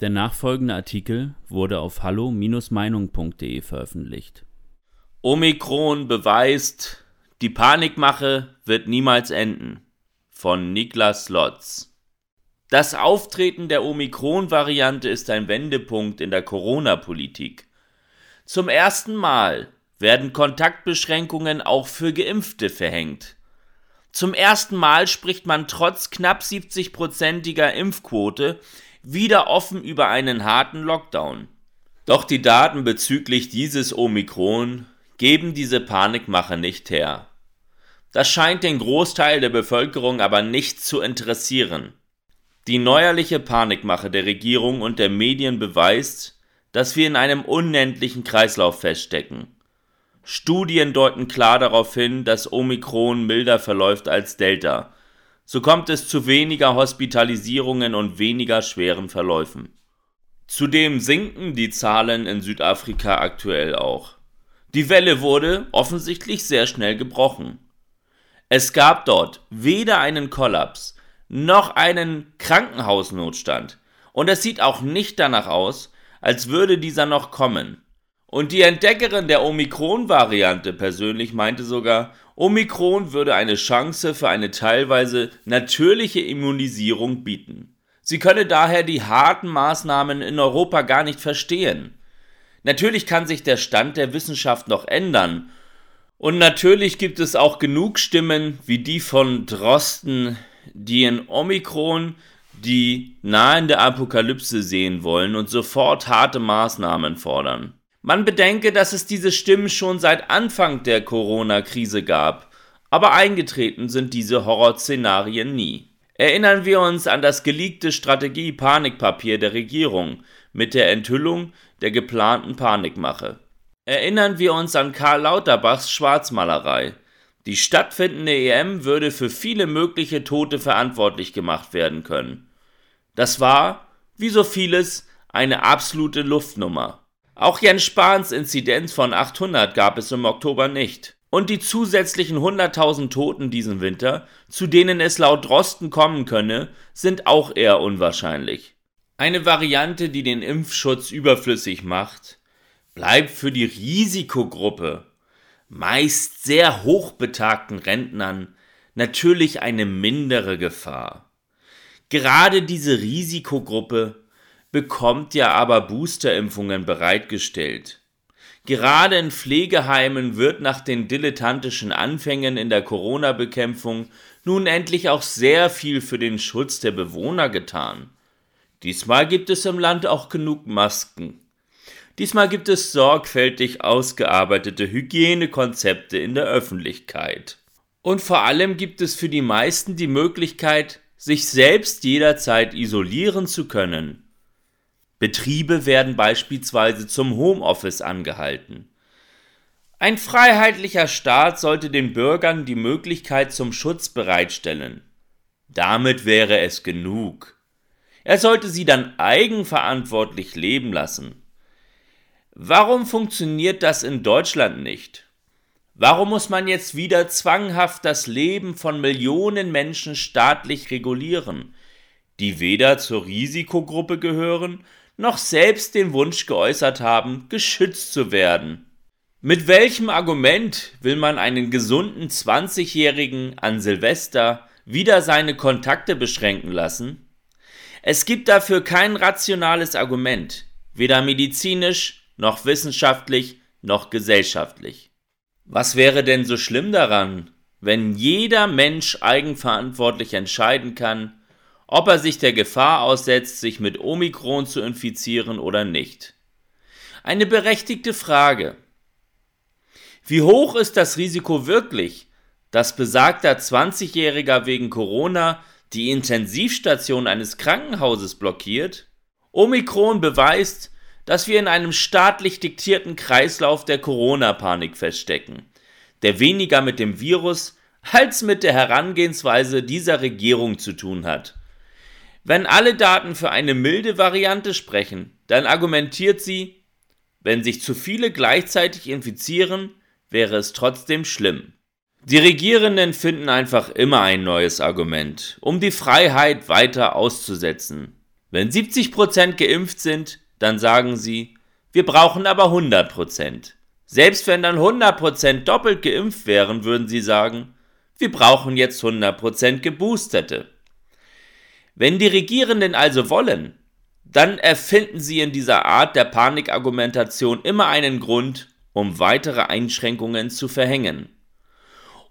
Der nachfolgende Artikel wurde auf hallo-meinung.de veröffentlicht. Omikron beweist, die Panikmache wird niemals enden. Von Niklas Lotz. Das Auftreten der Omikron-Variante ist ein Wendepunkt in der Corona-Politik. Zum ersten Mal werden Kontaktbeschränkungen auch für Geimpfte verhängt. Zum ersten Mal spricht man trotz knapp 70-prozentiger Impfquote wieder offen über einen harten Lockdown. Doch die Daten bezüglich dieses Omikron geben diese Panikmache nicht her. Das scheint den Großteil der Bevölkerung aber nicht zu interessieren. Die neuerliche Panikmache der Regierung und der Medien beweist, dass wir in einem unendlichen Kreislauf feststecken. Studien deuten klar darauf hin, dass Omikron milder verläuft als Delta. So kommt es zu weniger Hospitalisierungen und weniger schweren Verläufen. Zudem sinken die Zahlen in Südafrika aktuell auch. Die Welle wurde offensichtlich sehr schnell gebrochen. Es gab dort weder einen Kollaps noch einen Krankenhausnotstand und es sieht auch nicht danach aus, als würde dieser noch kommen. Und die Entdeckerin der Omikron-Variante persönlich meinte sogar, Omikron würde eine Chance für eine teilweise natürliche Immunisierung bieten. Sie könne daher die harten Maßnahmen in Europa gar nicht verstehen. Natürlich kann sich der Stand der Wissenschaft noch ändern. Und natürlich gibt es auch genug Stimmen wie die von Drosten, die in Omikron die nahende Apokalypse sehen wollen und sofort harte Maßnahmen fordern. Man bedenke, dass es diese Stimmen schon seit Anfang der Corona-Krise gab, aber eingetreten sind diese Horrorszenarien nie. Erinnern wir uns an das geleakte Strategie-Panikpapier der Regierung mit der Enthüllung der geplanten Panikmache. Erinnern wir uns an Karl Lauterbachs Schwarzmalerei. Die stattfindende EM würde für viele mögliche Tote verantwortlich gemacht werden können. Das war, wie so vieles, eine absolute Luftnummer. Auch Jens Spahns Inzidenz von 800 gab es im Oktober nicht. Und die zusätzlichen 100.000 Toten diesen Winter, zu denen es laut Drosten kommen könne, sind auch eher unwahrscheinlich. Eine Variante, die den Impfschutz überflüssig macht, bleibt für die Risikogruppe, meist sehr hochbetagten Rentnern, natürlich eine mindere Gefahr. Gerade diese Risikogruppe bekommt ja aber Boosterimpfungen bereitgestellt. Gerade in Pflegeheimen wird nach den dilettantischen Anfängen in der Corona-Bekämpfung nun endlich auch sehr viel für den Schutz der Bewohner getan. Diesmal gibt es im Land auch genug Masken. Diesmal gibt es sorgfältig ausgearbeitete Hygienekonzepte in der Öffentlichkeit. Und vor allem gibt es für die meisten die Möglichkeit, sich selbst jederzeit isolieren zu können. Betriebe werden beispielsweise zum Homeoffice angehalten. Ein freiheitlicher Staat sollte den Bürgern die Möglichkeit zum Schutz bereitstellen. Damit wäre es genug. Er sollte sie dann eigenverantwortlich leben lassen. Warum funktioniert das in Deutschland nicht? Warum muss man jetzt wieder zwanghaft das Leben von Millionen Menschen staatlich regulieren, die weder zur Risikogruppe gehören noch selbst den Wunsch geäußert haben, geschützt zu werden. Mit welchem Argument will man einen gesunden 20-Jährigen an Silvester wieder seine Kontakte beschränken lassen? Es gibt dafür kein rationales Argument, weder medizinisch noch wissenschaftlich noch gesellschaftlich. Was wäre denn so schlimm daran, wenn jeder Mensch eigenverantwortlich entscheiden kann, ob er sich der Gefahr aussetzt, sich mit Omikron zu infizieren oder nicht. Eine berechtigte Frage. Wie hoch ist das Risiko wirklich, dass besagter 20-Jähriger wegen Corona die Intensivstation eines Krankenhauses blockiert? Omikron beweist, dass wir in einem staatlich diktierten Kreislauf der Corona-Panik feststecken, der weniger mit dem Virus als mit der Herangehensweise dieser Regierung zu tun hat. Wenn alle Daten für eine milde Variante sprechen, dann argumentiert sie, wenn sich zu viele gleichzeitig infizieren, wäre es trotzdem schlimm. Die Regierenden finden einfach immer ein neues Argument, um die Freiheit weiter auszusetzen. Wenn 70% geimpft sind, dann sagen sie, wir brauchen aber 100%. Selbst wenn dann 100% doppelt geimpft wären, würden sie sagen, wir brauchen jetzt 100% Geboosterte. Wenn die Regierenden also wollen, dann erfinden sie in dieser Art der Panikargumentation immer einen Grund, um weitere Einschränkungen zu verhängen.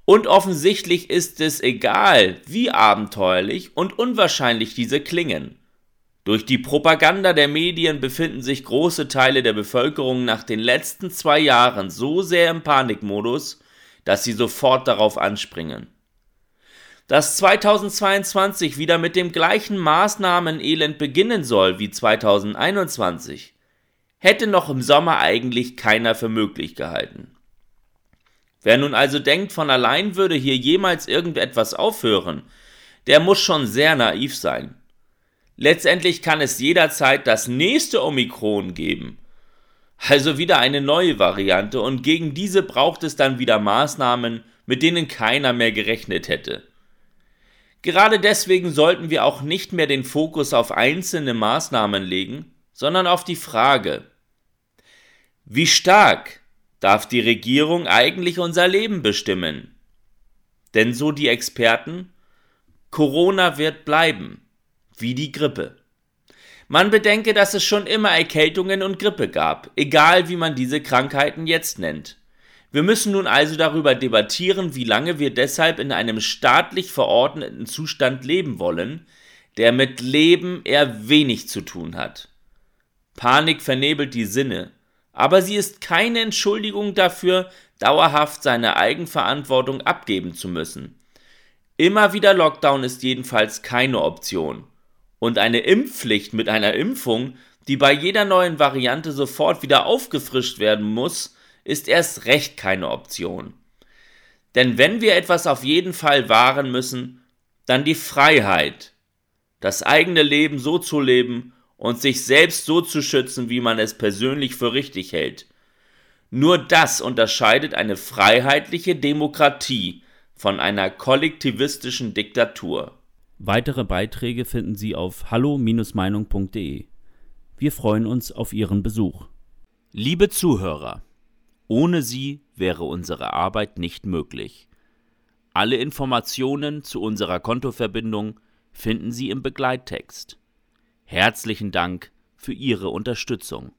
Und offensichtlich ist es egal, wie abenteuerlich und unwahrscheinlich diese klingen. Durch die Propaganda der Medien befinden sich große Teile der Bevölkerung nach den letzten zwei Jahren so sehr im Panikmodus, dass sie sofort darauf anspringen. Dass 2022 wieder mit dem gleichen Maßnahmenelend beginnen soll wie 2021, hätte noch im Sommer eigentlich keiner für möglich gehalten. Wer nun also denkt, von allein würde hier jemals irgendetwas aufhören, der muss schon sehr naiv sein. Letztendlich kann es jederzeit das nächste Omikron geben. Also wieder eine neue Variante und gegen diese braucht es dann wieder Maßnahmen, mit denen keiner mehr gerechnet hätte. Gerade deswegen sollten wir auch nicht mehr den Fokus auf einzelne Maßnahmen legen, sondern auf die Frage, wie stark darf die Regierung eigentlich unser Leben bestimmen? Denn so die Experten, Corona wird bleiben wie die Grippe. Man bedenke, dass es schon immer Erkältungen und Grippe gab, egal wie man diese Krankheiten jetzt nennt. Wir müssen nun also darüber debattieren, wie lange wir deshalb in einem staatlich verordneten Zustand leben wollen, der mit Leben eher wenig zu tun hat. Panik vernebelt die Sinne, aber sie ist keine Entschuldigung dafür, dauerhaft seine Eigenverantwortung abgeben zu müssen. Immer wieder Lockdown ist jedenfalls keine Option. Und eine Impfpflicht mit einer Impfung, die bei jeder neuen Variante sofort wieder aufgefrischt werden muss, ist erst recht keine Option. Denn wenn wir etwas auf jeden Fall wahren müssen, dann die Freiheit, das eigene Leben so zu leben und sich selbst so zu schützen, wie man es persönlich für richtig hält. Nur das unterscheidet eine freiheitliche Demokratie von einer kollektivistischen Diktatur. Weitere Beiträge finden Sie auf hallo-meinung.de. Wir freuen uns auf Ihren Besuch. Liebe Zuhörer, ohne Sie wäre unsere Arbeit nicht möglich. Alle Informationen zu unserer Kontoverbindung finden Sie im Begleittext. Herzlichen Dank für Ihre Unterstützung.